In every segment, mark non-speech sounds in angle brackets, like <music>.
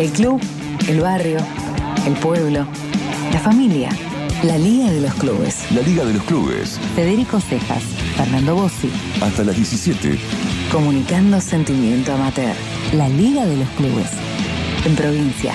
El club, el barrio, el pueblo, la familia, la Liga de los Clubes. La Liga de los Clubes. Federico Cejas, Fernando Bossi, Hasta las 17. comunicando sentimiento amateur. La Liga de los Clubes. En provincia.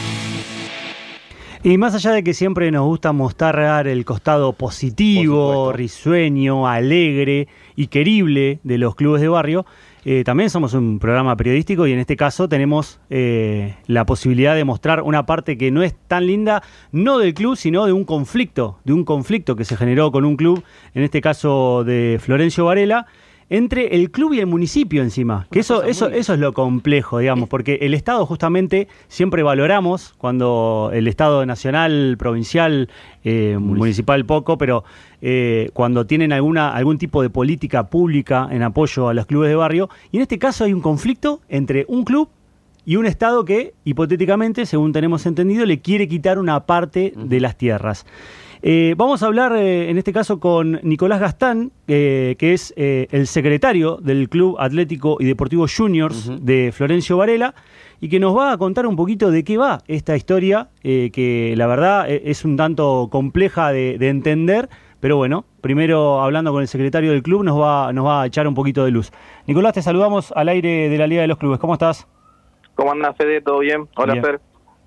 Y más allá de que siempre nos gusta mostrar el costado positivo, risueño, alegre y querible de los clubes de barrio, eh, también somos un programa periodístico y en este caso tenemos eh, la posibilidad de mostrar una parte que no es tan linda, no del club, sino de un conflicto, de un conflicto que se generó con un club, en este caso de Florencio Varela, entre el club y el municipio encima. Que eso, eso, eso es lo complejo, digamos, porque el Estado justamente siempre valoramos cuando el Estado nacional, provincial, eh, municipal poco, pero eh, cuando tienen alguna, algún tipo de política pública en apoyo a los clubes de barrio. Y en este caso hay un conflicto entre un club y un Estado que, hipotéticamente, según tenemos entendido, le quiere quitar una parte de las tierras. Eh, vamos a hablar eh, en este caso con Nicolás Gastán, eh, que es el secretario del Club Atlético y Deportivo Juniors de Florencio Varela, y que nos va a contar un poquito de qué va esta historia, eh, que la verdad eh, es un tanto compleja de, de entender, pero bueno, primero hablando con el secretario del club nos va, nos va a echar un poquito de luz. Nicolás, te saludamos al aire de la Liga de los Clubes. ¿Cómo estás? ¿Cómo andas, Fede? ¿Todo bien? Hola, Bien. Fer.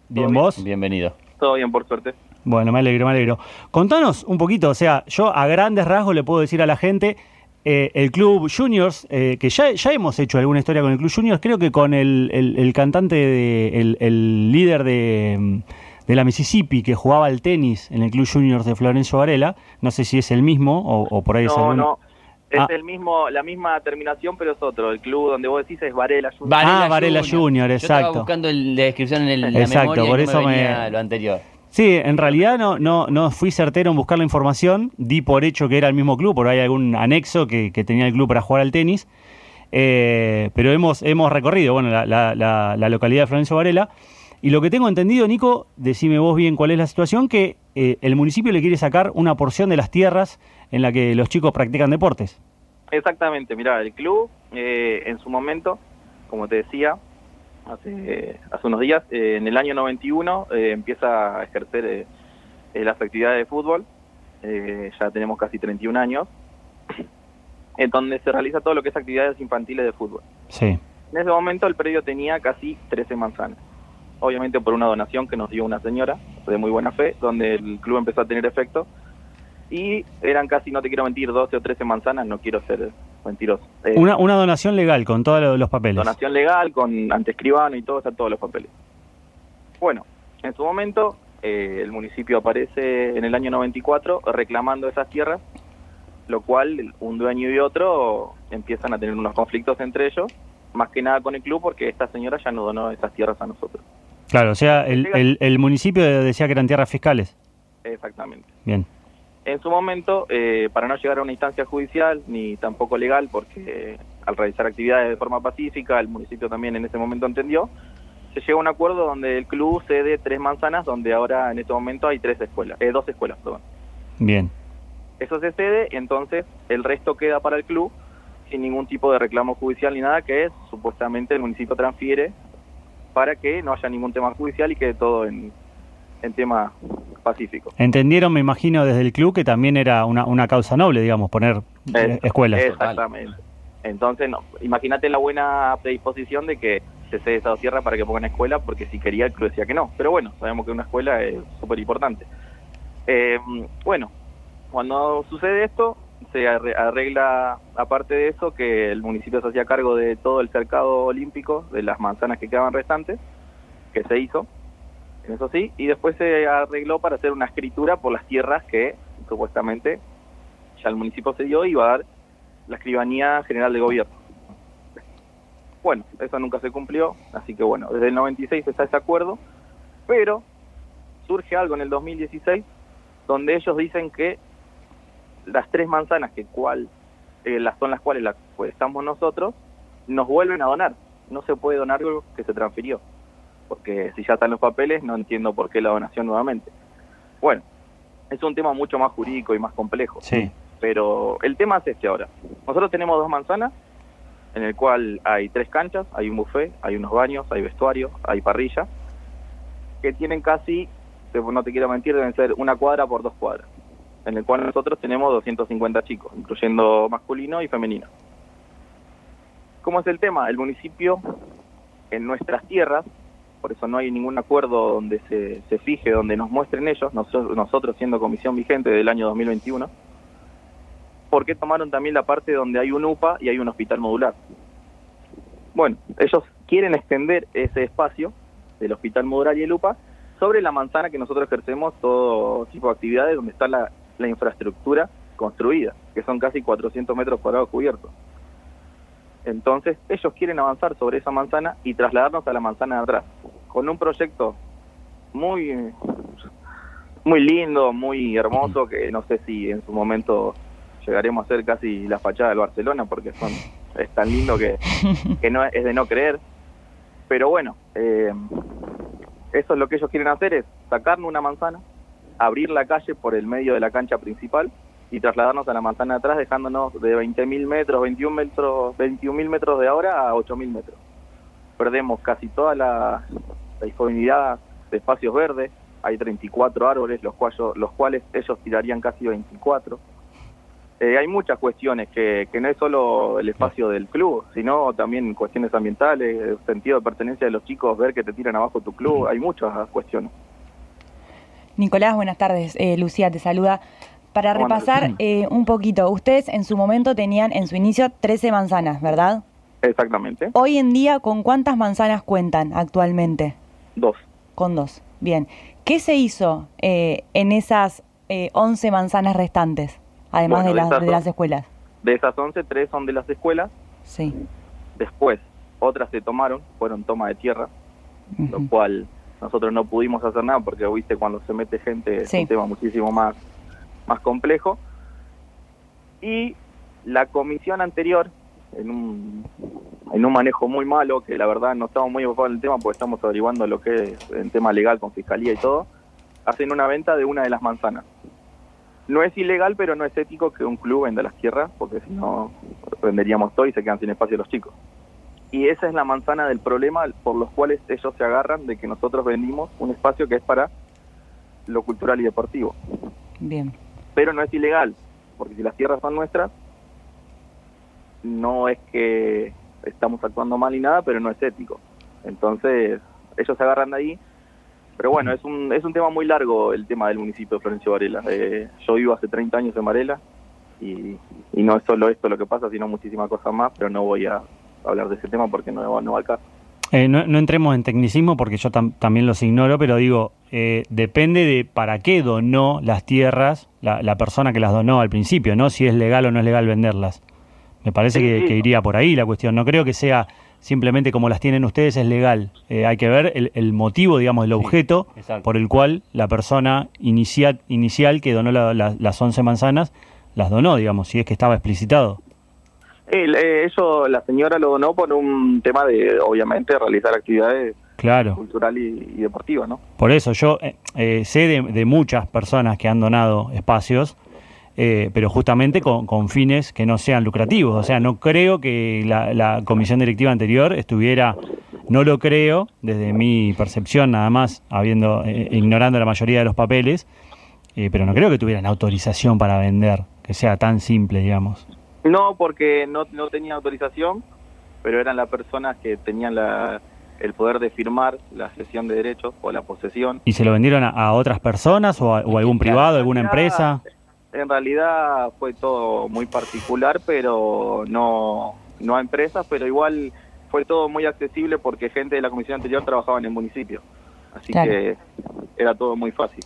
¿Bien bien? vos? Bienvenido. Todo bien, por suerte. Bueno, me alegro, me alegro. Contanos un poquito, o sea, yo a grandes rasgos le puedo decir a la gente, eh, el Club Juniors, eh, que ya, ya hemos hecho alguna historia con el Club Juniors, creo que con el, el- el cantante, de- el, el líder de, de la Mississippi que jugaba al tenis en el Club Juniors de Florencio Varela, no sé si es el mismo o, o por ahí es No, alguno. no. Es Ah. el mismo, la misma terminación, pero es otro. El club donde vos decís es Varela. Junior. Ah, Varela Junior, Yo estaba exacto. buscando el- la descripción en el, la Exacto, memoria por eso me me- venía lo anterior. Sí, en realidad no, no, no fui certero en buscar la información, di por hecho que era el mismo club, porque hay algún anexo que, tenía el club para jugar al tenis, Eh, pero hemos, hemos recorrido bueno, la, la- la- la localidad de Florencio Varela, y lo que tengo entendido, Nico, decime vos bien cuál es la situación, que eh, el municipio le quiere sacar una porción de las tierras en la que los chicos practican deportes. Exactamente, mirá, el club eh, en su momento, como te decía, hace, hace unos días, eh, en el año 91 eh, empieza a ejercer eh, eh, las actividades de fútbol, eh, ya tenemos casi 31 años, en donde se realiza todo lo que es actividades infantiles de fútbol. Sí. En ese momento el predio tenía casi 13 manzanas. Obviamente por una donación que nos dio una señora de muy buena fe, donde el club empezó a tener efecto. Y eran casi, no te quiero mentir, 12 o 13 manzanas, no quiero ser mentiroso. Eh, Una, una donación legal con todos lo- los papeles. donación legal, con antescribano y todo, está todos los papeles. Bueno, en su momento eh, el municipio aparece en el año 94 reclamando esas tierras, lo cual un dueño y otro empiezan a tener unos conflictos entre ellos, más que nada con el club porque esta señora ya no donó esas tierras a nosotros. Claro, o sea, el, el- el municipio decía que eran tierras fiscales. Exactamente. Bien. En su momento, eh, para no llegar a una instancia judicial ni tampoco legal, porque al realizar actividades de forma pacífica, el municipio también en ese momento entendió, se llegó a un acuerdo donde el club cede tres manzanas, donde ahora en este momento hay tres escuelas, eh, dos escuelas, perdón. Bien. Eso se cede, entonces el resto queda para el club sin ningún tipo de reclamo judicial ni nada, que es supuestamente el municipio transfiere para que no haya ningún tema judicial y quede todo en, en tema pacífico. Entendieron, me imagino, desde el club que también era una, una causa noble, digamos, poner eh, Es- escuelas. Exactamente. Entonces, no, imagínate la buena predisposición de que se cede esa tierra para que pongan escuela, porque si quería el club decía que no. Pero bueno, sabemos que una escuela es súper importante. Eh, bueno, cuando sucede esto, se arre- arregla, aparte de eso, que el municipio se hacía cargo de todo el cercado olímpico, de las manzanas que quedaban restantes, que se hizo, eso sí, y después se arregló para hacer una escritura por las tierras que supuestamente ya el municipio se dio y iba a dar la escribanía general de gobierno. Bueno, eso nunca se cumplió, así que bueno, desde el 96 está ese acuerdo, pero surge algo en el 2016 donde ellos dicen que las tres manzanas que cual eh, las son las cuales las pues, estamos nosotros nos vuelven a donar. No se puede donar algo que se transfirió, porque si ya están los papeles no entiendo por qué la donación nuevamente. Bueno, es un tema mucho más jurídico y más complejo. Sí. Pero el tema es este ahora. Nosotros tenemos dos manzanas, en el cual hay tres canchas, hay un buffet, hay unos baños, hay vestuario, hay parrilla. que tienen casi, no te quiero mentir, deben ser una cuadra por dos cuadras, en el cual nosotros tenemos 250 chicos, incluyendo masculino y femenino. ¿Cómo es el tema? El municipio, en nuestras tierras, por eso no hay ningún acuerdo donde se, se fije, donde nos muestren ellos, nosotros, nosotros siendo comisión vigente del año 2021, porque tomaron también la parte donde hay un UPA y hay un hospital modular. Bueno, ellos quieren extender ese espacio del hospital modular y el UPA sobre la manzana que nosotros ejercemos todo tipo de actividades donde está la, la infraestructura construida, que son casi 400 metros cuadrados cubiertos. Entonces, ellos quieren avanzar sobre esa manzana y trasladarnos a la manzana de atrás, con un proyecto muy muy lindo, muy hermoso, que no sé si en su momento llegaremos a ser casi la fachada del Barcelona, porque son es tan lindo que, <laughs> que no es, de no creer. Pero bueno, eh, eso es lo que ellos quieren hacer, es sacarnos una manzana, abrir la calle por el medio de la cancha principal y trasladarnos a la manzana de atrás, dejándonos de 20.000 metros, 21 metros, 21.000 metros de ahora a 8.000 metros. Perdemos casi toda la, la disponibilidad de espacios verdes, hay 34 árboles, los cuales, los cuales ellos tirarían casi 24. Eh, hay muchas cuestiones que, que no es solo el espacio del club, sino también cuestiones ambientales, el sentido de pertenencia de los chicos, ver que te tiran abajo tu club, hay muchas cuestiones. Nicolás, buenas tardes. Eh, Lucía te saluda. Para repasar <clears throat> eh, un poquito, ustedes en su momento tenían en su inicio 13 manzanas, ¿verdad? Exactamente, Hoy en día, ¿con cuántas manzanas cuentan actualmente? dos. Con dos. Bien. ¿Qué se hizo eh, en esas eh, 11 manzanas restantes, además Bueno, de, las, de dos. las escuelas? De esas 11, tres son de las escuelas, Sí. después otras se tomaron, fueron toma de tierra, lo cual nosotros no pudimos hacer nada porque viste cuando se mete gente es Sí. un tema muchísimo más más complejo y la comisión anterior en un en un manejo muy malo que la verdad no estamos muy enfocados en el tema porque estamos averiguando lo que es el tema legal con fiscalía y todo hacen una venta de una de las manzanas no es ilegal pero no es ético que un club venda las tierras porque si no venderíamos todo y se quedan sin espacio los chicos y esa es la manzana del problema por los cuales ellos se agarran de que nosotros vendimos un espacio que es para lo cultural y deportivo. Bien. Pero no es ilegal, porque si las tierras son nuestras, no es que estamos actuando mal ni nada, pero no es ético. Entonces, ellos se agarran de ahí. Pero bueno, es un, es un tema muy largo el tema del municipio de Florencio Varela. Eh, yo vivo hace 30 años en Varela y, no es solo esto lo que pasa, sino muchísimas cosas más, pero no voy a hablar de ese tema porque no, no va al caso. Eh, no, no entremos en tecnicismo porque yo tam- también los ignoro, pero digo, eh, depende de para qué donó las tierras la, la persona que las donó al principio, ¿no? Si es legal o no es legal venderlas. Me parece Sí, que, sí. que iría por ahí la cuestión. No creo que sea simplemente como las tienen ustedes es legal. Eh, hay que ver el, el motivo, digamos, el objeto por el cual la persona inicial, inicial que donó la- la- las 11 manzanas las donó, digamos, si es que estaba explicitado. El, eh, eso, la señora lo donó por un tema de, obviamente, realizar actividades Claro. cultural y, y deportivas, ¿no? Por eso yo eh, eh, sé de, de muchas personas que han donado espacios, eh, pero justamente con, con fines que no sean lucrativos. O sea, no creo que la, la comisión directiva anterior estuviera, no lo creo, desde mi percepción nada más, habiendo eh, ignorando la mayoría de los papeles, eh, pero no creo que tuvieran autorización para vender, que sea tan simple, digamos. No, porque no, no tenía autorización, pero eran las personas que tenían la, el poder de firmar la cesión de derechos o la posesión. ¿Y se lo vendieron a, a otras personas o a, o a algún privado, alguna empresa? En realidad fue todo muy particular, pero no, no a empresas, pero igual fue todo muy accesible porque gente de la comisión anterior trabajaba en el municipio. Así Claro. que era todo muy fácil.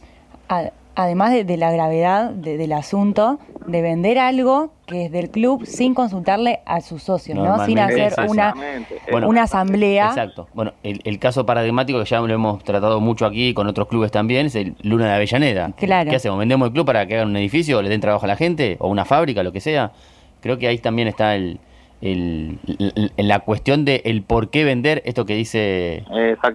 Además de, de la gravedad de- del asunto, de vender algo que es del club sin consultarle a sus socios, ¿no? Sin hacer una. Bueno, una asamblea. Exacto. Bueno, el, el caso paradigmático que ya lo hemos tratado mucho aquí con otros clubes también es el Luna de Avellaneda. Claro. ¿Qué hacemos? ¿Vendemos el club para que hagan un edificio le den trabajo a la gente? ¿O una fábrica, lo que sea? Creo que ahí también está el, el- la cuestión de el por qué vender esto que dice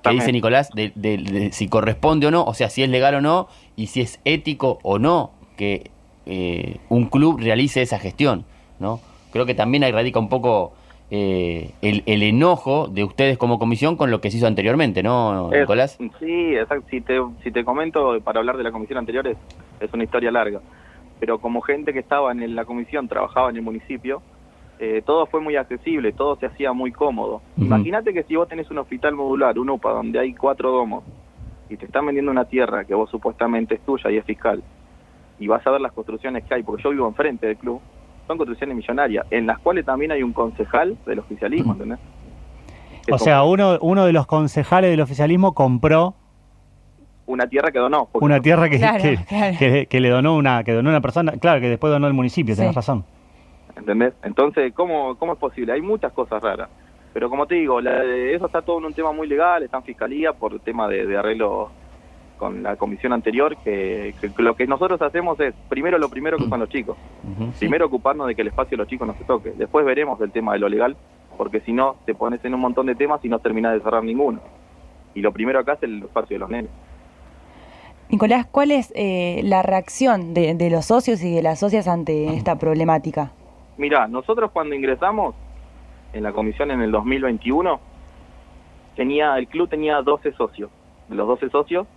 que dice Nicolás, de, de- de si corresponde o no, o sea, si es legal o no, y si es ético o no que eh, un club realice esa gestión, ¿no? Creo que también ahí radica un poco eh, el, el enojo de ustedes como comisión con lo que se hizo anteriormente, ¿no, Es- Nicolás? Sí, exacto. Si te, si te comento, para hablar de la comisión anterior, es, es una historia larga. Pero como gente que estaba en la comisión, trabajaba en el municipio, eh, todo fue muy accesible, todo se hacía muy cómodo. Ujú. Imagínate que si vos tenés un hospital modular, un UPA, donde hay cuatro domos, y te están vendiendo una tierra que vos supuestamente es tuya y es fiscal, y vas a ver las construcciones que hay, porque yo vivo enfrente del club, son construcciones millonarias, en las cuales también hay un concejal del oficialismo, ¿entendés? Que O sea, uno, uno de los concejales del oficialismo compró una tierra que donó. una tierra que, Claro, que, claro. que- que le donó una que donó una persona, claro, que después donó el municipio, Sí. tenés razón. ¿Entendés? Entonces, ¿cómo, ¿cómo es posible? Hay muchas cosas raras. Pero como te digo, la de- eso está todo en un tema muy legal, está en fiscalía por el tema de, de arreglo con la comisión anterior, que, que lo que nosotros hacemos es, primero lo primero que son los chicos. Primero ocuparnos de que el espacio de los chicos no se toque. Después veremos el tema de lo legal, porque si no, te pones en un montón de temas y no terminás de cerrar ninguno. Y lo primero acá es el espacio de los nenes. Nicolás, ¿cuál es eh, la reacción de, de los socios y de las socias ante esta problemática? Mira, nosotros cuando ingresamos en la comisión en el 2021, tenía el club tenía 12 socios. Los 12 socios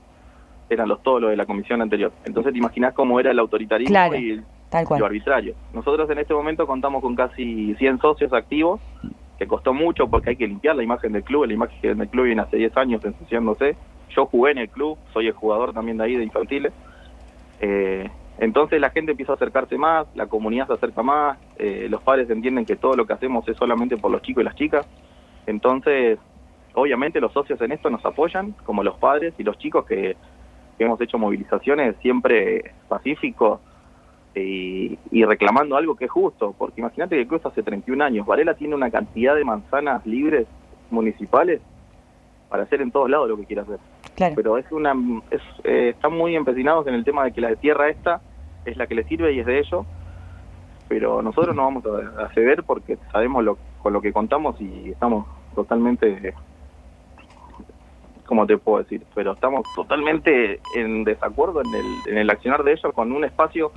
eran los todos los de la comisión anterior. Entonces te imaginás cómo era el autoritarismo Claro, y Tal lo cual. arbitrario. Nosotros en este momento contamos con casi 100 socios activos, que costó mucho porque hay que limpiar la imagen del club. La imagen del club viene hace 10 años ensuciándose. Yo jugué en el club, soy el jugador también de ahí, de infantiles. Eh, entonces la gente empieza a acercarse más, la comunidad se acerca más, eh, los padres entienden que todo lo que hacemos es solamente por los chicos y las chicas. Entonces, obviamente los socios en esto nos apoyan, como los padres y los chicos que, que hemos hecho movilizaciones siempre pacíficos y, y reclamando algo que es justo, porque imagínate que el club hace 31 años, Varela tiene una cantidad de manzanas libres municipales para hacer en todos lados lo que quiera hacer Claro. pero es una es, eh, están muy empecinados en el tema de que la tierra esta es la que les sirve y es de ellos pero nosotros no vamos a, a ceder porque sabemos lo, con lo que contamos y estamos totalmente ¿cómo te puedo decir? pero estamos totalmente en desacuerdo en el, en el accionar de ellos con un espacio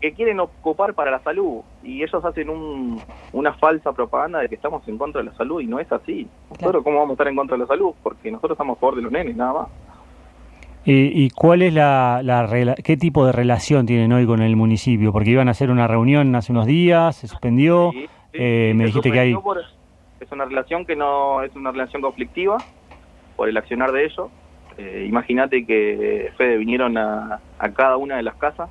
que quieren ocupar para la salud y ellos hacen un, una falsa propaganda de que estamos en contra de la salud y no es así. Nosotros cómo vamos a estar en contra de la salud porque nosotros estamos a favor de los nenes, nada más. ¿Y, y cuál es la, la qué tipo de relación tienen hoy con el municipio? Porque iban a hacer una reunión hace unos días, se suspendió. Sí, sí, Eh, me dijiste que hay- por- es una relación que no es una relación conflictiva por el accionar de ellos. Eh, Imagínate que Fede vinieron a, a cada una de las casas,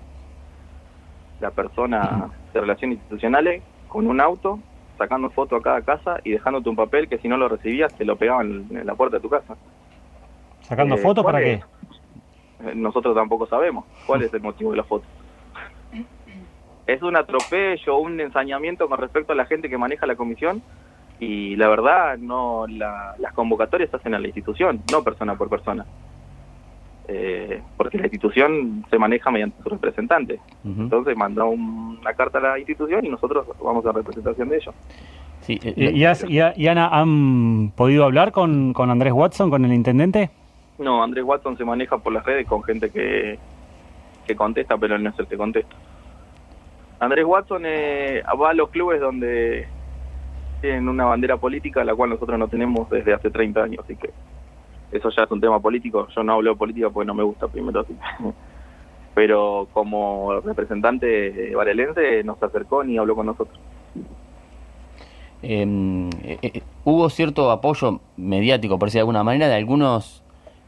la persona de relaciones institucionales, con un auto, sacando foto a cada casa y dejándote un papel que si no lo recibías te lo pegaban en la puerta de tu casa. ¿Sacando Eh, fotos ¿cuál para qué? Nosotros tampoco sabemos cuál es el motivo de la foto. Es un atropello, un ensañamiento con respecto a la gente que maneja la comisión y la verdad no la- las convocatorias se hacen a la institución, no persona por persona. Eh, porque la institución se maneja mediante su representante. Entonces manda un- una carta a la institución y nosotros vamos a representación de ellos. Sí, eh, ¿Y, y has- y Ana, han podido hablar con, con Andrés Watson, con el intendente? No, Andrés Watson se maneja por las redes con gente que, que contesta, pero no es el que contesta. Andrés Watson eh, va a los clubes donde tienen una bandera política, la cual nosotros no tenemos desde hace 30 años, así que eso ya es un tema político. Yo no hablo de política porque no me gusta primero, así <laughs> pero como representante varelense nos acercó ni habló con nosotros. eh, eh, eh, hubo cierto apoyo mediático, por decir de alguna manera, de algunos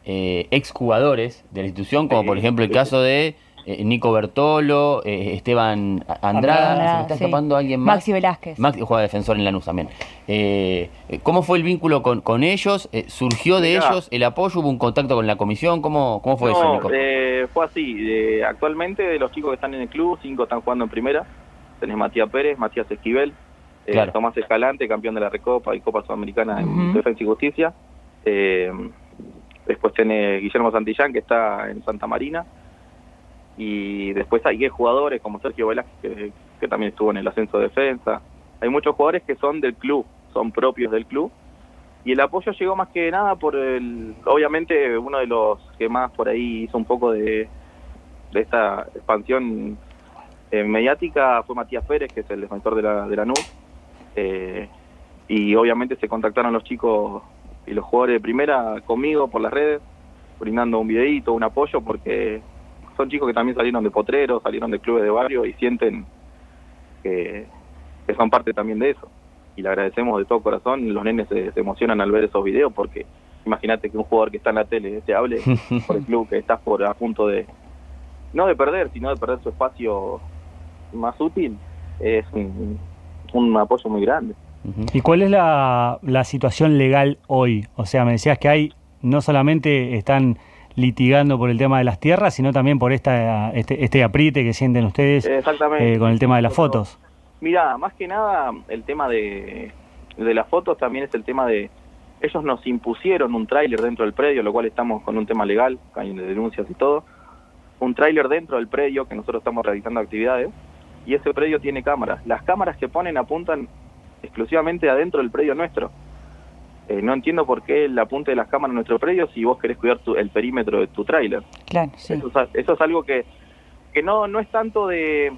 eh, exjugadores de la institución, como por ejemplo el sí. caso de eh, Nico Bertolo, eh, Esteban Andrada, Andrada, se me está sí. escapando alguien más. Maxi Velázquez. Maxi juega defensor en Lanús también. Eh, ¿Cómo fue el vínculo con, con ellos? Eh, ¿Surgió de Mirá. ellos el apoyo? ¿Hubo un contacto con la comisión? ¿Cómo, cómo fue eso, No, Nico? eh, fue así. eh, actualmente de los chicos que están en el club, cinco están jugando en primera. Tenés Matías Pérez, Matías Esquivel, eh, Claro. Tomás Escalante, campeón de la Recopa y Copa Sudamericana en. Defensa y Justicia. Después tenés Guillermo Santillán, que está en Santa Marina. Y después hay 10 jugadores como Sergio Velázquez, que, también estuvo en el ascenso de defensa. Hay muchos jugadores que son del club, son propios del club. Y el apoyo llegó más que nada por el, obviamente uno de los que más por ahí hizo un poco de, de esta expansión eh, mediática fue Matías Pérez, que es el defensor de la, de la NUC, eh, y obviamente se contactaron los chicos y los jugadores de primera conmigo por las redes, brindando un videito, un apoyo, porque son chicos que también salieron de potreros, salieron de clubes de barrio y sienten que, que son parte también de eso. Y le agradecemos de todo corazón, los nenes se, se emocionan al ver esos videos porque imagínate que un jugador que está en la tele te hable <laughs> por el club que estás por a punto de no de perder, sino de perder su espacio más útil, es un, un apoyo muy grande. ¿Y cuál es la, la situación legal hoy? O sea, me decías que hay, no solamente están litigando por el tema de las tierras, sino también por esta este, este apriete que sienten ustedes eh, con el tema de las fotos. Mira, más que nada el tema de, de las fotos también es el tema de ellos nos impusieron un tráiler dentro del predio, lo cual estamos con un tema legal, hay denuncias y todo, un tráiler dentro del predio que nosotros estamos realizando actividades y ese predio tiene cámaras. Las cámaras que ponen apuntan exclusivamente adentro del predio nuestro. Eh, no entiendo por qué el apunte de las cámaras en nuestro predio si vos querés cuidar tu- el perímetro de tu tráiler. Claro, sí. Eso, es, eso es algo que, que no, no es tanto de,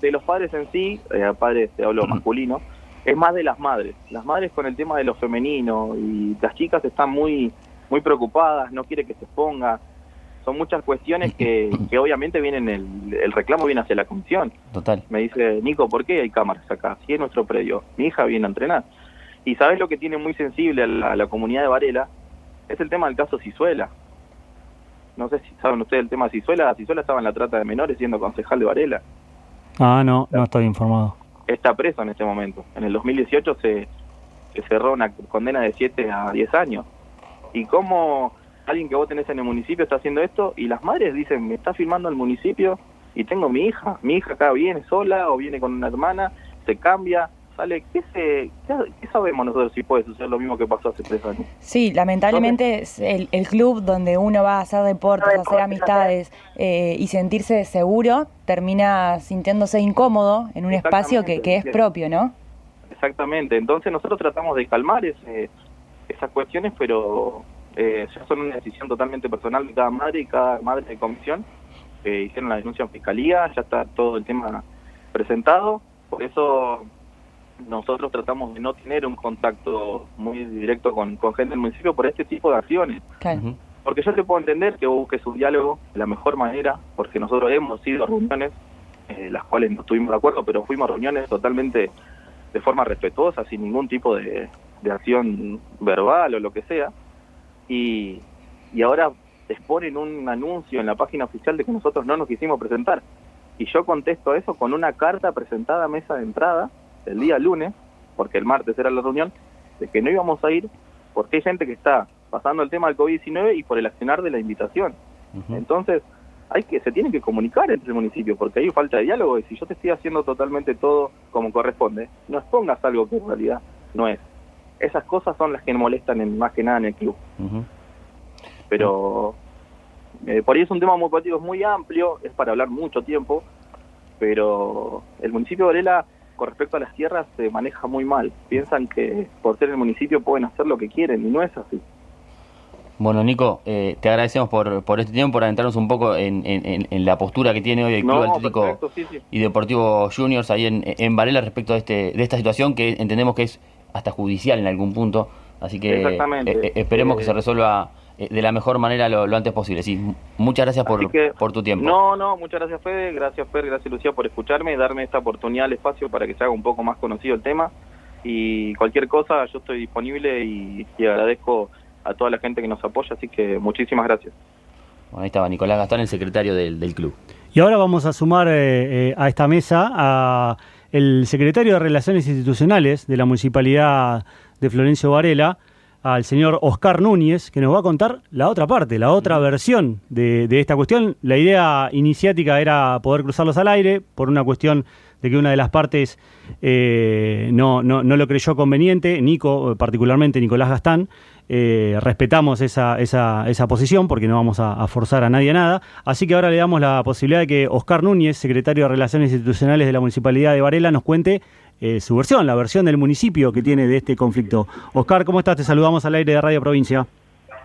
de los padres en sí, eh, padres te hablo masculino, es más de las madres. Las madres con el tema de lo femenino y las chicas están muy, muy preocupadas, no quiere que se exponga. Son muchas cuestiones que, que obviamente vienen, el, el reclamo viene hacia la comisión. Total. Me dice, Nico, ¿por qué hay cámaras acá? Si es nuestro predio, mi hija viene a entrenar. Y sabes lo que tiene muy sensible a la, a la comunidad de Varela, es el tema del caso Cizuela. No sé si saben ustedes el tema de Cizuela. Cizuela estaba en la trata de menores siendo concejal de Varela. Ah, no, no estoy informado. Está preso en este momento. En el 2018 se, se cerró una condena de 7 a 10 años. ¿Y cómo alguien que vos tenés en el municipio está haciendo esto? Y las madres dicen, me está filmando el municipio y tengo mi hija. Mi hija acá viene sola o viene con una hermana, se cambia, sale. ¿Qué, se, qué, qué sabemos nosotros si puede suceder lo mismo que pasó hace tres años? Sí, lamentablemente es el, el club donde uno va a hacer deportes, a hacer amistades eh, y sentirse seguro, termina sintiéndose incómodo en un espacio que, que es propio, ¿no? Exactamente. Entonces nosotros tratamos de calmar ese, esas cuestiones, pero eh, ya son una decisión totalmente personal de cada madre y cada madre de comisión. Eh, hicieron la denuncia en fiscalía, ya está todo el tema presentado. Por eso nosotros tratamos de no tener un contacto muy directo con, con gente del municipio por este tipo de acciones. Claro. Porque yo te puedo entender que vos busques un diálogo de la mejor manera, porque nosotros hemos ido a reuniones, eh, las cuales no estuvimos de acuerdo, pero fuimos a reuniones totalmente de forma respetuosa, sin ningún tipo de, de acción verbal o lo que sea. Y, y ahora exponen un anuncio en la página oficial de que nosotros no nos quisimos presentar. Y yo contesto a eso con una carta presentada a mesa de entrada el día lunes, porque el martes era la reunión, de que no íbamos a ir porque hay gente que está pasando el tema del COVID-19 y por el accionar de la invitación. Entonces, hay que se tiene que comunicar entre el municipio, porque hay falta de diálogo y si yo te estoy haciendo totalmente todo como corresponde, no expongas algo que en realidad no es. Esas cosas son las que molestan en, más que nada en el club. Pero eh, por ahí es un tema muy político, es muy amplio, es para hablar mucho tiempo, pero el municipio de Varela, con respecto a las tierras, se maneja muy mal. Piensan que por ser el municipio pueden hacer lo que quieren y no es así. Bueno, Nico, eh, te agradecemos por, por este tiempo, por adentrarnos un poco en, en- la postura que tiene hoy el Club No, Atlético perfecto, sí, sí. y Deportivo Juniors ahí en, en Varela respecto de, este, de esta situación que entendemos que es hasta judicial en algún punto. Así que Exactamente. eh, eh, esperemos que se resuelva eh, de la mejor manera lo, lo antes posible. Sí, muchas gracias por, que, por tu tiempo. No, no, muchas gracias Fede, gracias Fer, gracias Lucía por escucharme y darme esta oportunidad al espacio para que se haga un poco más conocido el tema. Y cualquier cosa, yo estoy disponible y, y agradezco a toda la gente que nos apoya, así que muchísimas gracias. Bueno, ahí estaba Nicolás Gastón, el secretario del, del club. Y ahora vamos a sumar eh, eh, a esta mesa a el secretario de Relaciones Institucionales de la Municipalidad de Florencio Varela, al señor Oscar Núñez, que nos va a contar la otra parte, la otra versión de, de esta cuestión. La idea iniciática era poder cruzarlos al aire por una cuestión de que una de las partes eh, no, no, no lo creyó conveniente, Nico, eh, particularmente Nicolás Gastán. Eh, respetamos esa, esa, esa posición porque no vamos a, a forzar a nadie a nada. Así que ahora le damos la posibilidad de que Oscar Núñez, secretario de Relaciones Institucionales de la Municipalidad de Varela, nos cuente eh, su versión, la versión del municipio que tiene de este conflicto. Oscar, ¿cómo estás? Te saludamos al aire de Radio Provincia.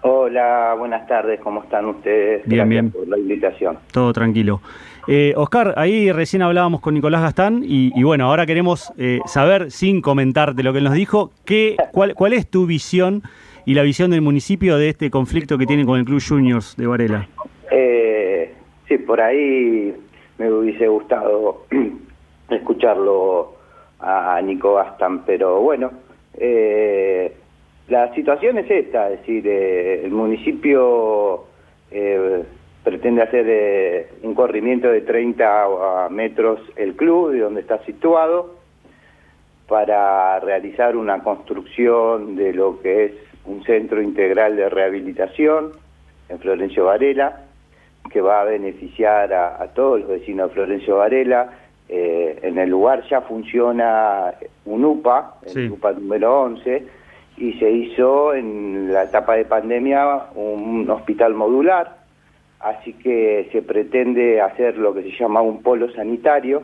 Hola, buenas tardes, ¿cómo están ustedes? Bien, Gracias bien. por la invitación. Todo tranquilo. Eh, Oscar, ahí recién hablábamos con Nicolás Gastán y, y bueno, ahora queremos eh, saber, sin comentar de lo que él nos dijo, qué, cuál, cuál es tu visión y la visión del municipio de este conflicto que tiene con el Club Juniors de Varela. Eh, sí, por ahí me hubiese gustado <clears throat> escucharlo a Nico Bastan, pero bueno, eh, la situación es esta, es decir, eh, el municipio eh, pretende hacer eh, un corrimiento de 30 metros el club, de donde está situado, para realizar una construcción de lo que es un centro integral de rehabilitación en Florencio Varela, que va a beneficiar a, a todos los vecinos de Florencio Varela. Eh, en el lugar ya funciona un UPA, el Sí. UPA número 11, y se hizo en la etapa de pandemia un hospital modular, así que se pretende hacer lo que se llama un polo sanitario,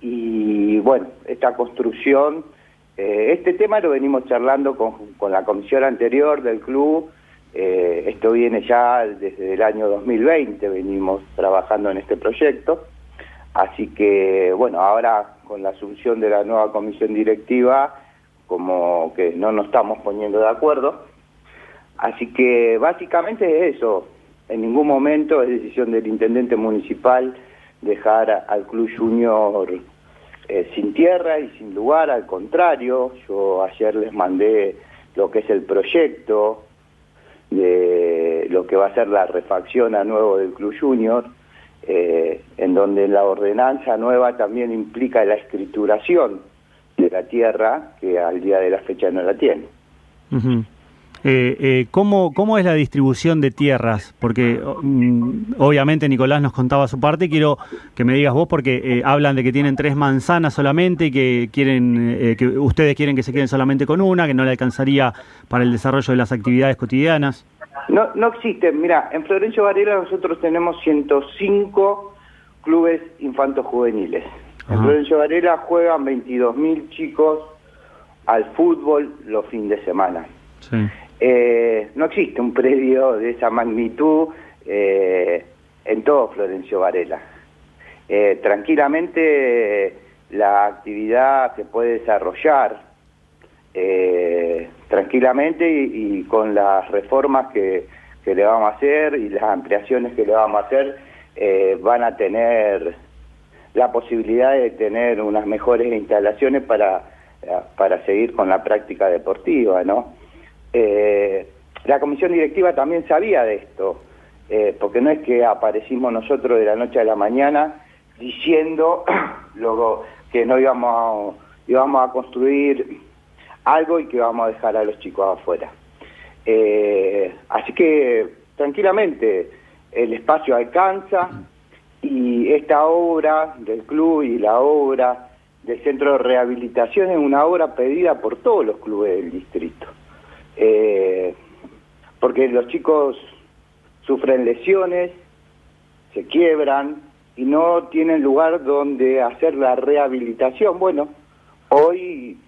y bueno, esta construcción, eh, este tema lo venimos charlando con, la comisión anterior del club, eh, esto viene ya desde el año 2020, venimos trabajando en este proyecto, así que bueno, ahora con la asunción de la nueva comisión directiva, como que no nos estamos poniendo de acuerdo, así que básicamente es eso, en ningún momento es decisión del intendente municipal dejar al Club Junior eh, sin tierra y sin lugar, al contrario, yo ayer les mandé lo que es el proyecto de lo que va a ser la refacción a nuevo del Club Junior, eh, en donde la ordenanza nueva también implica la escrituración de la tierra, que al día de la fecha no la tiene. Eh, eh, ¿cómo, ¿Cómo es la distribución de tierras? Porque mm, obviamente Nicolás nos contaba su parte, quiero que me digas vos porque eh, hablan de que tienen tres manzanas solamente y que quieren eh, que ustedes quieren que se queden solamente con una, que no le alcanzaría para el desarrollo de las actividades cotidianas. No, no existen. Mira, en Florencio Varela nosotros tenemos 105 clubes infantos juveniles. En. Florencio Varela juegan 22.000 chicos al fútbol los fines de semana. Sí. Eh, no existe un predio de esa magnitud eh, en todo Florencio Varela. Eh, tranquilamente la actividad se puede desarrollar tranquilamente y, y con las reformas que, que le vamos a hacer y las ampliaciones que le vamos a hacer van a tener la posibilidad de tener unas mejores instalaciones para, para seguir con la práctica deportiva, ¿no? Eh, la comisión directiva también sabía de esto, eh, porque no es que aparecimos nosotros de la noche a la mañana diciendo <clears throat> luego que no íbamos a, íbamos a construir algo y que vamos a dejar a los chicos afuera. Eh, así que tranquilamente el espacio alcanza y esta obra del club y la obra del centro de rehabilitación es una obra pedida por todos los clubes del distrito. Eh, porque los chicos sufren lesiones, se quiebran y no tienen lugar donde hacer la rehabilitación. Bueno, hoy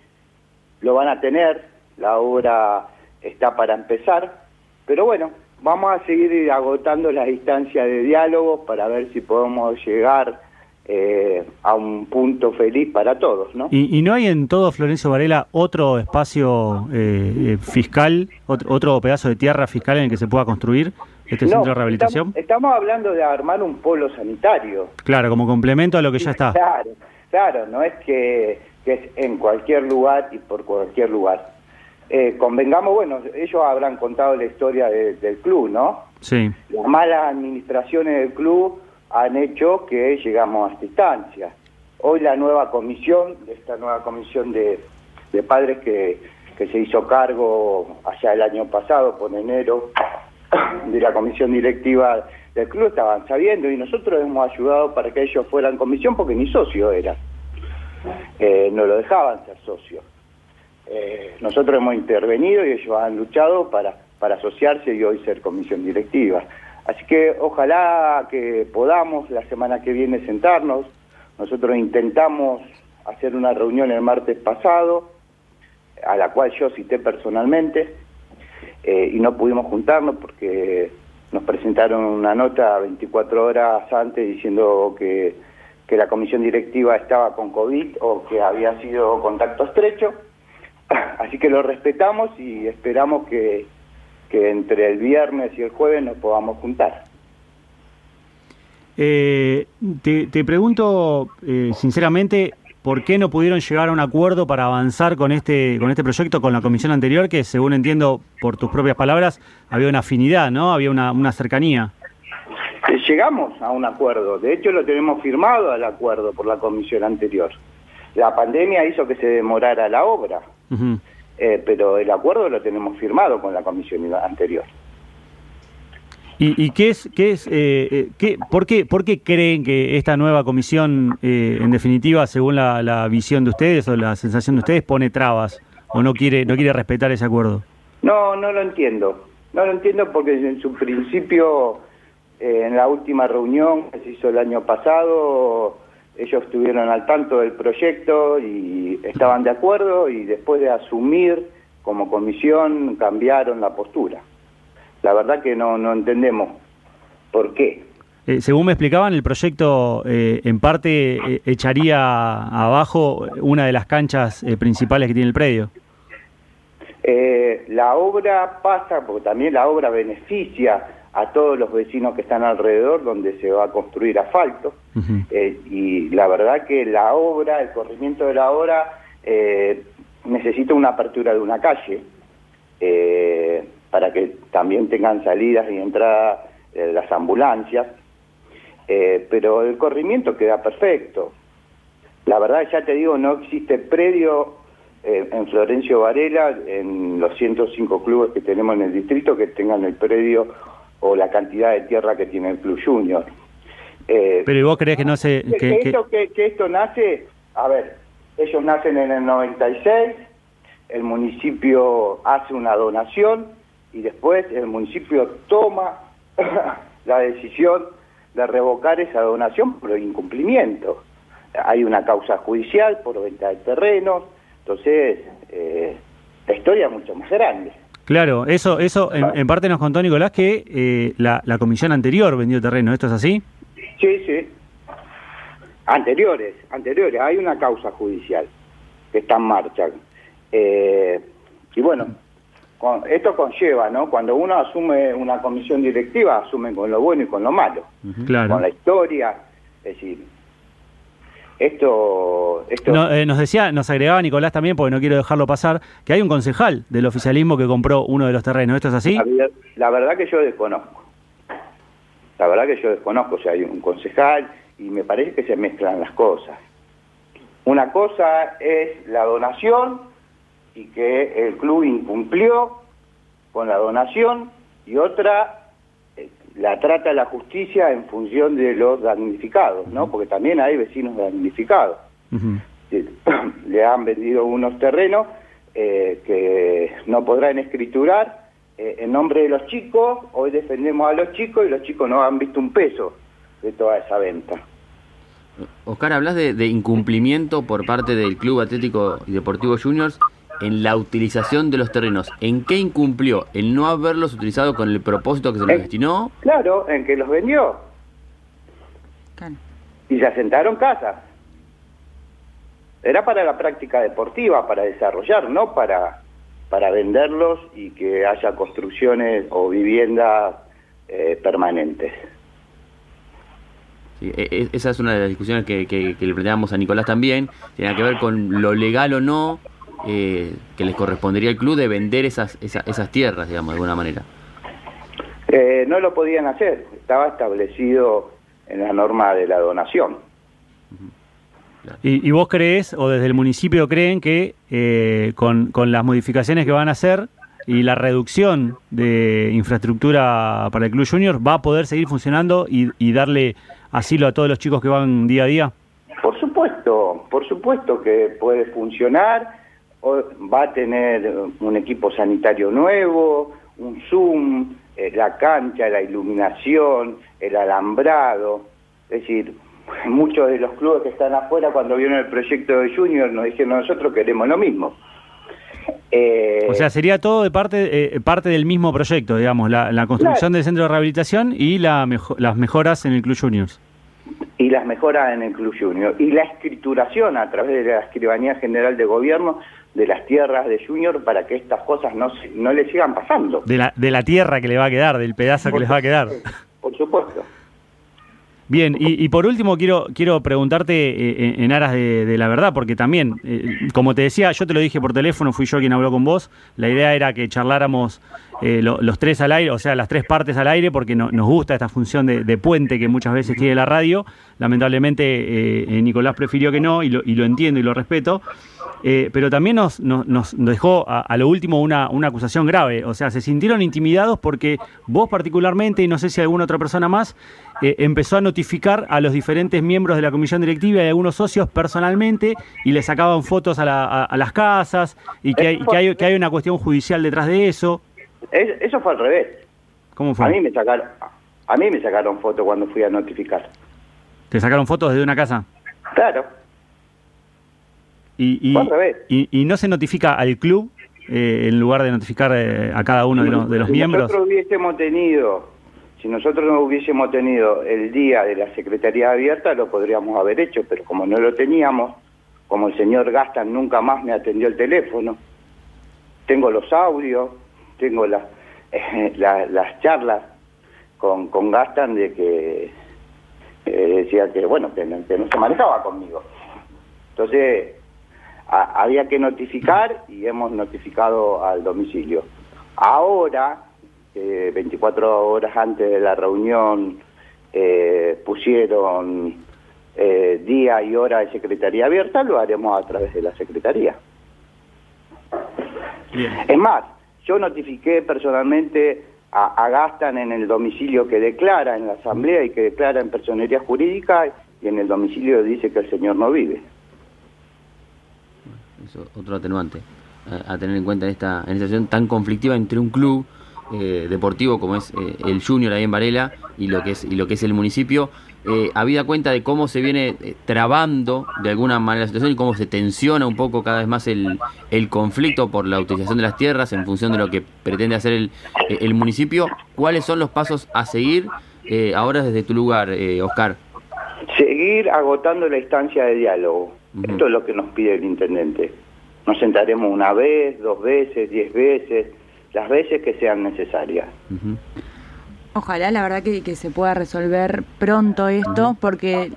lo van a tener, la obra está para empezar, pero bueno, vamos a seguir agotando las instancias de diálogo para ver si podemos llegar eh, a un punto feliz para todos, ¿no? ¿Y, y no hay en todo Florencio Varela otro espacio eh, eh, fiscal, otro, otro pedazo de tierra fiscal en el que se pueda construir este No, centro de rehabilitación? Estamos, estamos hablando de armar un polo sanitario. Claro, como complemento a lo que ya está. Claro, claro, no es que, que es en cualquier lugar y por cualquier lugar. Eh, convengamos, bueno, ellos habrán contado la historia de- del club, ¿no? Sí. Las malas administraciones del club han hecho que llegamos a esta instancia. Hoy la nueva comisión, esta nueva comisión de, padres que, se hizo cargo allá el año pasado, por enero, de la comisión directiva del club, estaban sabiendo y nosotros hemos ayudado para que ellos fueran comisión porque ni socio eran. Eh, no lo dejaban ser socio. Eh, nosotros hemos intervenido y ellos han luchado para asociarse y hoy ser comisión directiva. Así que ojalá que podamos la semana que viene sentarnos. Nosotros intentamos hacer una reunión el martes pasado, a la cual yo cité personalmente, eh, y no pudimos juntarnos porque nos presentaron una nota 24 horas antes diciendo que, que la comisión directiva estaba con COVID o que había sido contacto estrecho. <laughs> Así que lo respetamos y esperamos que, que entre el viernes y el jueves nos podamos juntar. Eh, te, te, pregunto eh, sinceramente, ¿por qué no pudieron llegar a un acuerdo para avanzar con este, con este proyecto con la comisión anterior, que según entiendo por tus propias palabras, había una afinidad, ¿no? Había una, una cercanía. Eh, llegamos a un acuerdo, de hecho lo tenemos firmado al acuerdo por la comisión anterior. La pandemia hizo que se demorara la obra, uh -huh. Eh, pero el acuerdo lo tenemos firmado con la comisión anterior. ¿Y, y qué es, qué es, eh, qué, por, qué, por qué creen que esta nueva comisión, eh, en definitiva, según la, la, visión de ustedes o la sensación de ustedes, pone trabas o no quiere, no quiere respetar ese acuerdo? No, no lo entiendo. No lo entiendo porque en su principio, eh, en la última reunión que se hizo el año pasado, ellos estuvieron al tanto del proyecto y estaban de acuerdo y después de asumir como comisión cambiaron la postura la verdad que no, no entendemos por qué. Eh, según me explicaban, el proyecto eh, en parte eh, echaría abajo una de las canchas principales que tiene el predio. Eh, la obra pasa, porque también la obra beneficia a todos los vecinos que están alrededor donde se va a construir asfalto. Uh -huh. y la verdad que la obra, el corrimiento de la obra, necesita una apertura de una calle para que también tengan salidas y entradas eh, las ambulancias, eh, pero el corrimiento queda perfecto. La verdad, ya te digo, no existe predio eh, en Florencio Varela, en los 105 clubes que tenemos en el distrito, que tengan el predio o la cantidad de tierra que tiene el Club Junior. pero ¿y vos crees que no se...? Que, que, esto, que, que esto nace, a ver, ellos nacen en el 96, el municipio hace una donación, y después el municipio toma <coughs> la decisión de revocar esa donación por incumplimiento. Hay una causa judicial por venta de terrenos, entonces eh, la historia es mucho más grande. Claro, eso eso en, en parte nos contó Nicolás que eh, la, la comisión anterior vendió terreno, ¿esto es así? Sí, sí. Anteriores, anteriores. Hay una causa judicial que está en marcha. Eh, y bueno, esto conlleva, ¿no? Cuando uno asume una comisión directiva, asume con lo bueno y con lo malo. Uh -huh. claro. Con la historia, es decir, esto... esto... No, eh, nos decía, nos agregaba Nicolás también, porque no quiero dejarlo pasar, que hay un concejal del oficialismo que compró uno de los terrenos. ¿Esto es así? La, la verdad que yo desconozco. La verdad que yo desconozco. O sea, hay un concejal y me parece que se mezclan las cosas. Una cosa es la donación y que el club incumplió con la donación y otra la trata la justicia en función de los damnificados, ¿no? Porque también hay vecinos damnificados. Uh <clears throat> -huh. Le han vendido unos terrenos eh, que no podrán escriturar eh, en nombre de los chicos, hoy defendemos a los chicos y los chicos no han visto un peso de toda esa venta. Oscar, hablas de, de incumplimiento por parte del Club Atlético y Deportivo Juniors en la utilización de los terrenos. ¿En qué incumplió? ¿El no haberlos utilizado con el propósito que se les destinó? Claro, en que los vendió. Claro. Y se asentaron casas. Era para la práctica deportiva, para desarrollar, no para, para venderlos y que haya construcciones o viviendas eh, permanentes. Sí, esa es una de las discusiones que, que, que le planteamos a Nicolás también. Tiene que ver con lo legal o no eh, que les correspondería al club de vender esas, esas, esas tierras, digamos, de alguna manera? Eh, no lo podían hacer, estaba establecido en la norma de la donación. Uh -huh. claro. ¿Y, ¿Y, vos crees, o desde el municipio creen que eh, con, con las modificaciones que van a hacer y la reducción de infraestructura para el Club Junior va a poder seguir funcionando y, y darle asilo a todos los chicos que van día a día? Por supuesto, por supuesto que puede funcionar va a tener un equipo sanitario nuevo, un Zoom, eh, la cancha, la iluminación, el alambrado. Es decir, <laughs> muchos de los clubes que están afuera cuando vieron el proyecto de Junior nos dijeron nosotros queremos lo mismo. <laughs> Eh, O sea, sería todo de parte, eh, parte del mismo proyecto, digamos, la, la construcción Claro. del centro de rehabilitación y la mejo- las mejoras en el Club Juniors. y las mejoras en el Club Junior y la escrituración a través de la Escribanía General de Gobierno de las tierras de Junior para que estas cosas no, se- no le sigan pasando. De la, de la tierra que le va a quedar, del pedazo que les va a quedar. Por supuesto. Bien, y, y por último quiero, quiero preguntarte eh, en, en aras de, de la verdad, porque también, eh, como te decía, yo te lo dije por teléfono, fui yo quien habló con vos, la idea era que charláramos eh, lo- los tres al aire, o sea, las tres partes al aire, porque no- nos gusta esta función de, de puente que muchas veces tiene la radio. Lamentablemente eh, eh, Nicolás prefirió que no, y lo, y lo entiendo y lo respeto. Eh, pero también nos, nos- nos dejó a, a lo último una, una acusación grave. O sea, se sintieron intimidados porque vos particularmente, y no sé si alguna otra persona más, eh, empezó a notificar a los diferentes miembros de la comisión directiva y a algunos socios personalmente y le sacaban fotos a, la- a- a las casas y que hay, que, hay, que hay una cuestión judicial detrás de eso. Es- eso fue al revés. ¿Cómo A fue? mí me sacaron, a mí me sacaron fotos cuando fui a notificar. ¿Te sacaron fotos desde una casa? Claro. Y, y, no se notifica al club eh, en lugar de notificar eh, a cada uno de los, de los si miembros. nosotros hubiésemos tenido, si nosotros no hubiésemos tenido el día de la Secretaría Abierta, lo podríamos haber hecho, pero como no lo teníamos, como el señor Gastan nunca más me atendió el teléfono, tengo los audios, tengo la- eh, <laughs> la- las charlas con, con Gastan de que eh, decía que, bueno, que que no se manejaba conmigo. Entonces, a- había que notificar y hemos notificado al domicilio. Ahora, eh, 24 horas antes de la reunión, eh, pusieron eh, día y hora de secretaría abierta, lo haremos a través de la secretaría. Bien. Es más, yo notifiqué personalmente a, a Gastan en el domicilio que declara en la asamblea y que declara en personería jurídica y en el domicilio dice que el señor no vive. Otro atenuante a, a tener en cuenta en esta, en esta situación tan conflictiva entre un club eh, deportivo como es eh, el Junior ahí en Varela y lo que es y lo que es el municipio, eh, habida cuenta de cómo se viene eh, trabando de alguna manera la situación y cómo se tensiona un poco cada vez más el, el conflicto por la utilización de las tierras en función de lo que pretende hacer el, eh, el municipio, ¿cuáles son los pasos a seguir eh, ahora desde tu lugar, eh, Oscar? Seguir agotando la instancia de diálogo. Esto es lo que nos pide el intendente. Nos sentaremos una vez, dos veces, diez veces, las veces que sean necesarias. Ojalá, la verdad, que, que se pueda resolver pronto esto, porque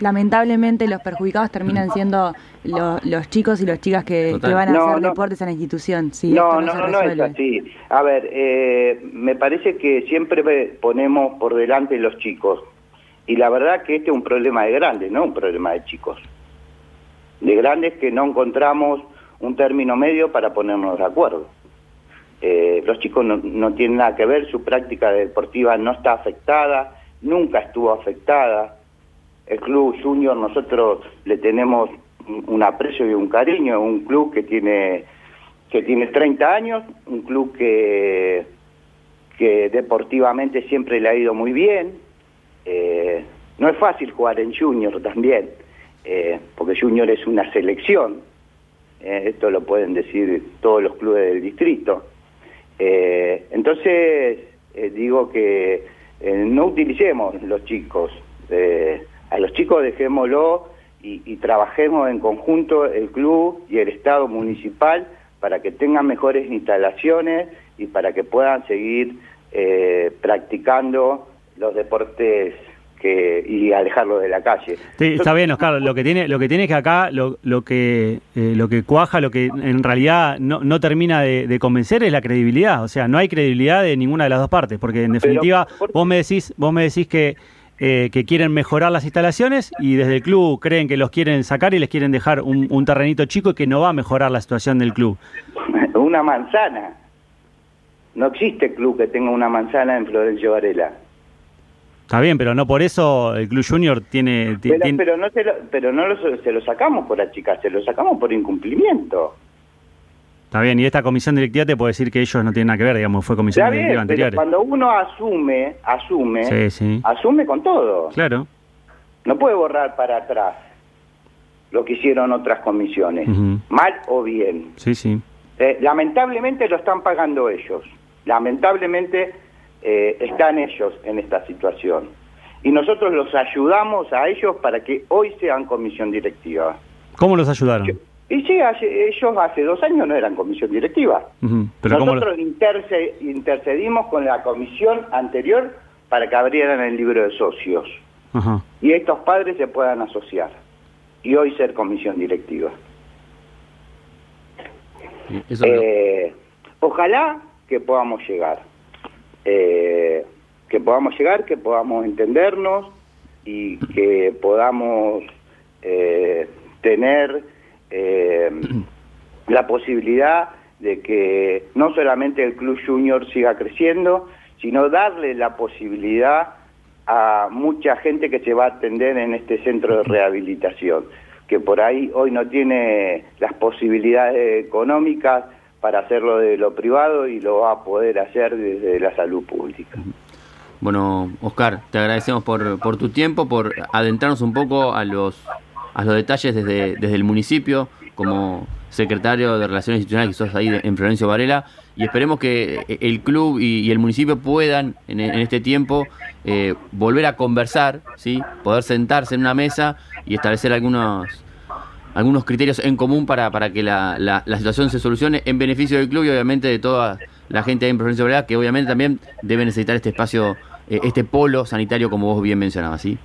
lamentablemente los perjudicados terminan siendo lo- los chicos y las chicas que, van a No, hacer no. deportes en la institución. Si no, no, no, no es así. A ver, eh, me parece que siempre ponemos por delante los chicos. Y la verdad que este es un problema de grandes, no un problema de chicos. De grandes que no encontramos un término medio para ponernos de acuerdo. Eh, los chicos no, tienen nada que ver, su práctica deportiva no está afectada, nunca estuvo afectada. El club junior nosotros le tenemos un un aprecio y un cariño, un club que tiene que tiene 30 años, un club que que deportivamente siempre le ha ido muy bien. Eh, no es fácil jugar en junior también, eh, porque junior es una selección. Eh, esto lo pueden decir todos los clubes del distrito. Eh, entonces, eh, digo que no utilicemos los chicos. A los chicos dejémoslo y, trabajemos en conjunto el club y el Estado municipal para que tengan mejores instalaciones y para que puedan seguir practicando los deportes que, y alejarlos de la calle. Sí, está bien, Oscar. Lo que tiene, lo que tiene es que acá lo, lo que eh, lo que cuaja, lo que en realidad no, no termina de, de convencer es la credibilidad. O sea, no hay credibilidad de ninguna de las dos partes, porque en definitiva vos me decís, vos me decís que eh, que quieren mejorar las instalaciones y desde el club creen que los quieren sacar y les quieren dejar un, un terrenito chico y que no va a mejorar la situación del club. <laughs> una manzana. No existe club que tenga una manzana en Florencio Varela. Está bien, pero no por eso el club junior tiene, ti- Pero, tiene- pero no, se lo, pero no lo- se lo sacamos por achicar, se lo sacamos por incumplimiento. está bien. Y esta comisión directiva te puede decir que ellos no tienen nada que ver, digamos, fue comisión Está directiva bien, pero anterior. cuando uno asume, asume, Sí, sí. asume con todo. Claro. No puede borrar para atrás lo que hicieron otras comisiones, mal o bien. Sí, sí. Eh, lamentablemente lo están pagando ellos. Lamentablemente eh, están ellos en esta situación. Y nosotros los ayudamos a ellos para que hoy sean comisión directiva. ¿Cómo los ayudaron? Y sí, hace- ellos hace dos años no eran comisión directiva. Ujú, Pero ¿cómo lo- Nosotros interce- intercedimos con la comisión anterior para que abrieran el libro de socios y estos padres se puedan asociar y hoy ser comisión directiva. Eso Eh, ojalá que podamos llegar, eh, que podamos llegar, que podamos entendernos y que podamos eh, tener eh, <clears throat> la posibilidad de que no solamente el Club Junior siga creciendo, sino darle la posibilidad a mucha gente que se va a atender en este centro de rehabilitación, que por ahí hoy no tiene las posibilidades económicas para hacerlo de lo privado y lo va a poder hacer desde la salud pública. Bueno, Oscar, te agradecemos por, por tu tiempo, por adentrarnos un poco a los, detalles desde, el municipio, como secretario de Relaciones Institucionales que sos ahí de- en Florencio Varela, y esperemos que el club y, y el municipio puedan en, en este tiempo eh, volver a conversar, ¿sí? poder sentarse en una mesa y establecer algunos algunos criterios en común para, para que la, la, la situación se solucione en beneficio del club y obviamente de toda la gente en Florencio Varela, que obviamente también debe necesitar este espacio, eh, este polo sanitario como vos bien mencionabas, ¿sí?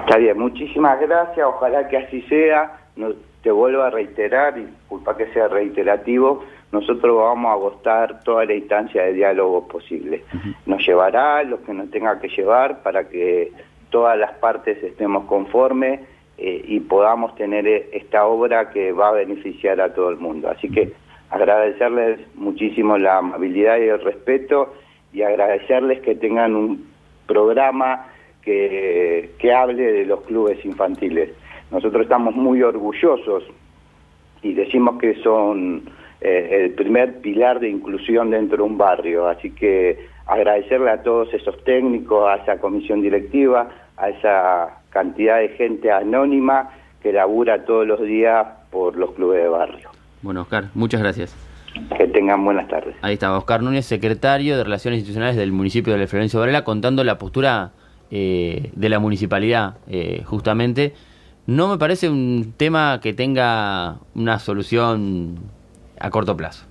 Está bien, muchísimas gracias, ojalá que así sea. No, te vuelvo a reiterar, y disculpa que sea reiterativo, nosotros vamos a agotar toda la instancia de diálogo posible. Nos llevará lo que nos tenga que llevar para que todas las partes estemos conformes eh, y podamos tener eh, esta obra que va a beneficiar a todo el mundo. Así que agradecerles muchísimo la amabilidad y el respeto y agradecerles que tengan un programa que, que hable de los clubes infantiles. Nosotros estamos muy orgullosos y decimos que son eh, el primer pilar de inclusión dentro de un barrio. Así que agradecerle a todos esos técnicos, a esa comisión directiva, a esa cantidad de gente anónima que labura todos los días por los clubes de barrio. Bueno, Oscar, muchas gracias. Que tengan buenas tardes. Ahí estaba Oscar Núñez, secretario de Relaciones Institucionales del municipio de Florencio Varela, contando la postura eh, de la municipalidad, eh, justamente. No me parece un tema que tenga una solución a corto plazo.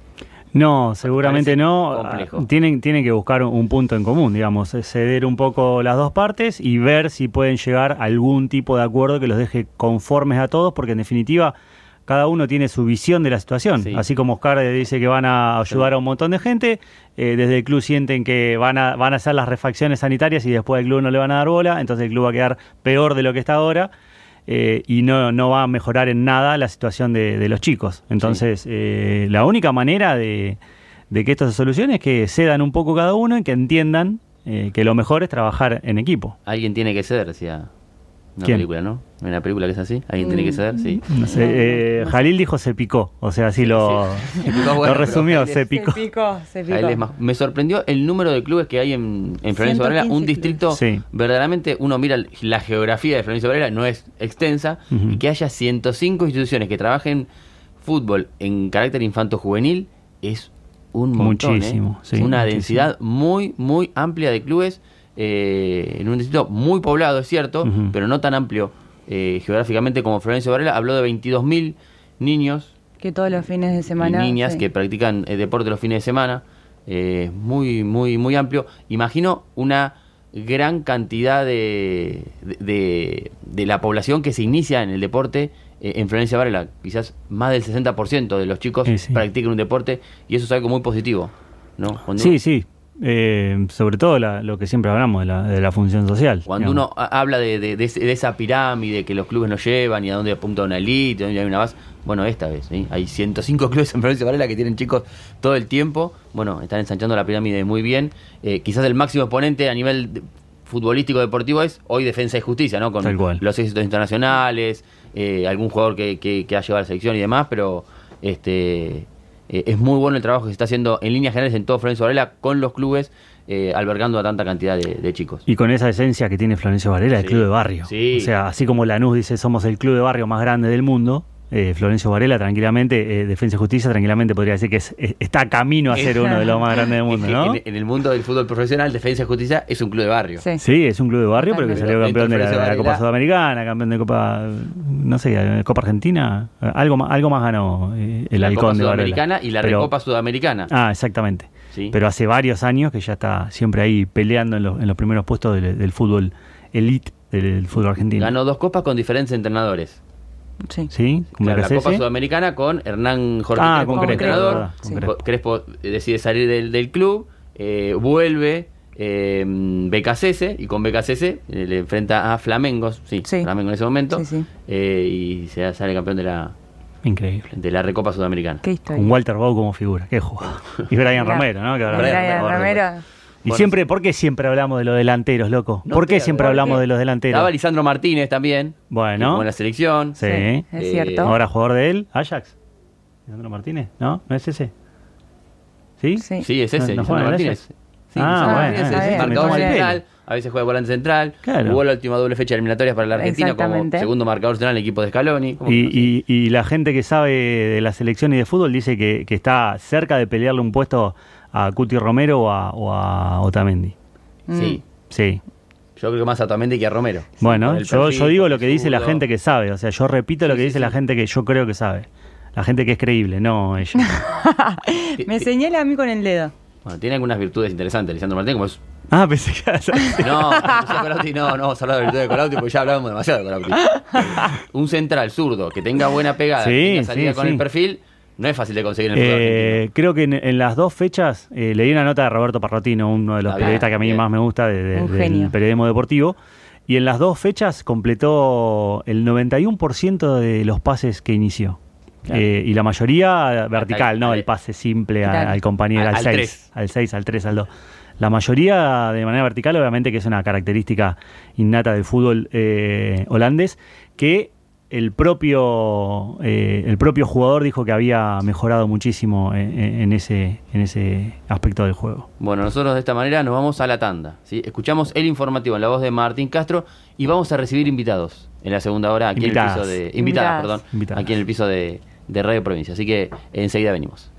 No, seguramente no. complejo. Ah, Tienen, tienen que buscar un punto en común, digamos, ceder un poco las dos partes y ver si pueden llegar a algún tipo de acuerdo que los deje conformes a todos, porque en definitiva cada uno tiene su visión de la situación. Sí. Así como Oscar dice que van a ayudar a un montón de gente, eh, desde el club sienten que van a, van a hacer las refacciones sanitarias y después al club no le van a dar bola, entonces el club va a quedar peor de lo que está ahora. Eh, y no, no va a mejorar en nada la situación de, de los chicos. Entonces, eh, la única manera de, de que esto se solucione es que cedan un poco cada uno y que entiendan eh, que lo mejor es trabajar en equipo. Alguien tiene que ceder, decía una ¿Quién? película, ¿no? Hay una película que es así. Alguien tiene que ceder, sí. No sé, eh, Jalil dijo se picó, o sea, así lo, <laughs> Se picó, lo bueno, resumió, se Se picó. picó, se picó. A él es más- Me sorprendió el número de clubes que hay en, en Florencio Varela, un 115 distrito Sí. verdaderamente, uno mira la geografía de Florencio Varela, no es extensa, y que haya 105 instituciones que trabajen fútbol en carácter infanto-juvenil es un montón. Muchísimo, ¿eh? sí, Una muchísimo. densidad muy, muy amplia de clubes eh, en un distrito muy poblado, es cierto, pero no tan amplio eh, geográficamente como Florencio Varela. Habló de 22.000 niños Que todos los fines de semana. y niñas sí. que practican eh, deporte los fines de semana. Eh, muy, muy, muy amplio. Imagino una gran cantidad de, de, de- de la población que se inicia en el deporte eh, en Florencia Varela. Quizás más del 60% de los chicos Sí, sí. practican un deporte y eso es algo muy positivo. ¿no? Cuando Sí, sí. Eh, sobre todo la- lo que siempre hablamos de la, de la función social. Cuando digamos. uno ha- habla de, esa pirámide que los clubes nos llevan y a dónde apunta una elite, dónde hay una base, bueno, esta vez, ¿sí? hay 105 <laughs> clubes en Florencia Varela que tienen chicos todo el tiempo, bueno, están ensanchando la pirámide muy bien. Eh, quizás el máximo exponente a nivel futbolístico deportivo es hoy Defensa y Justicia, ¿no? Con los éxitos internacionales, eh, algún jugador que, que- que ha llevado a la selección y demás, pero este eh, es muy bueno el trabajo que se está haciendo en líneas generales en todo Florencio Varela con los clubes, eh, albergando a tanta cantidad de, de chicos. Y con esa esencia que tiene Florencio Varela, el Sí, club de barrio. sí. O sea, así como Lanús dice somos el club de barrio más grande del mundo, eh, Florencio Varela tranquilamente, eh, Defensa y Justicia tranquilamente podría decir que es- es- está camino a ser uno de los más grandes del mundo, ¿no? en, en el mundo del fútbol profesional, Defensa y Justicia es un club de barrio. Sí. Sí, es un club de barrio, pero que salió campeón de la, de la Florencio Copa. Sudamericana, campeón de Copa, no sé, Copa Argentina, algo más, algo más ganó eh, el la halcón Copa de Varela. Sudamericana y la Pero- Recopa Sudamericana. Ah, exactamente. Sí. Pero hace varios años que ya está siempre ahí peleando en los, en los primeros puestos del, del fútbol elite del fútbol argentino. Ganó dos copas con diferentes entrenadores. Sí. ¿Sí? ¿Con Claro, la? Copa Sudamericana con Hernán Jorge Ah, Crespo con como Crespo, entrenador. Sí. Crespo. Crespo eh, decide salir del, del club, eh, vuelve eh, BKCS y con BKCS eh, le enfrenta a Flamengo, sí, Sí. Flamengo en ese momento, Sí, sí. eh, y se sale campeón de la, Increíble. de la Recopa Sudamericana. Qué historia. Con Walter Bow como figura. Qué jugador. <laughs> Y Brian Mira. Romero, ¿no? Que ahora- Brian Brian Romero. Y Bueno, siempre, ¿por qué siempre hablamos de los delanteros, loco? No ¿Por qué siempre ¿por hablamos qué? de los delanteros? Estaba Lisandro Martínez también, Bueno. como en la selección. Sí. Es Eh, cierto. Ahora jugador de él, Ajax. Lisandro Martínez, ¿no? ¿No es ese? ¿Sí? Sí. Sí, es ese, No, no Lisandro Martínez. Sí, Ah, Lisandro bueno, es el central, a veces juega volante central. Claro. Jugó la última doble fecha eliminatoria para la Argentina como segundo marcador central en el equipo de Scaloni. Y, y- y la gente que sabe de la selección y de fútbol dice que, que está cerca de pelearle un puesto a Cuti Romero o a, o a Otamendi. Sí, Sí. yo creo que más a Otamendi que a Romero. Bueno, yo, perfil, yo digo lo que dice la gente que sabe. O sea, yo repito lo que sí, dice sí. la gente que yo creo que sabe. La gente que es creíble, no ella. <laughs> Me señala a mí con el dedo. Bueno, tiene algunas virtudes interesantes, Lisandro Martínez, como es... ah, pensé que <laughs> No, Colauti, no, no vamos a hablar de virtudes de Colauti porque ya hablamos demasiado de Colauti. <laughs> Un central zurdo que tenga buena pegada, Sí, que tenga salida sí, con sí. el perfil, no es fácil de conseguir en el Eh, creo que en, en las dos fechas eh, leí una nota de Roberto Parrotino, uno de los Ah, bien, periodistas que a mí bien. más me gusta de- de- Un del periodismo deportivo. Y en las dos fechas completó el 91% de los pases que inició. Claro. Eh, y la mayoría vertical, al- no al- el pase simple al compañero, Al- al al 6, tres. al 6, al 3, al 2. La mayoría de manera vertical, obviamente que es una característica innata del fútbol eh, holandés, que el propio, eh, el propio jugador dijo que había mejorado muchísimo en, en ese, en ese aspecto del juego. Bueno, nosotros de esta manera nos vamos a la tanda. ¿sí? Escuchamos el informativo en la voz de Martín Castro y vamos a recibir invitados en la segunda hora aquí Invitadas. en el piso de. Invitadas, Invitadas. perdón. Invitadas. Aquí en el piso de, de Radio Provincia. Así que enseguida venimos.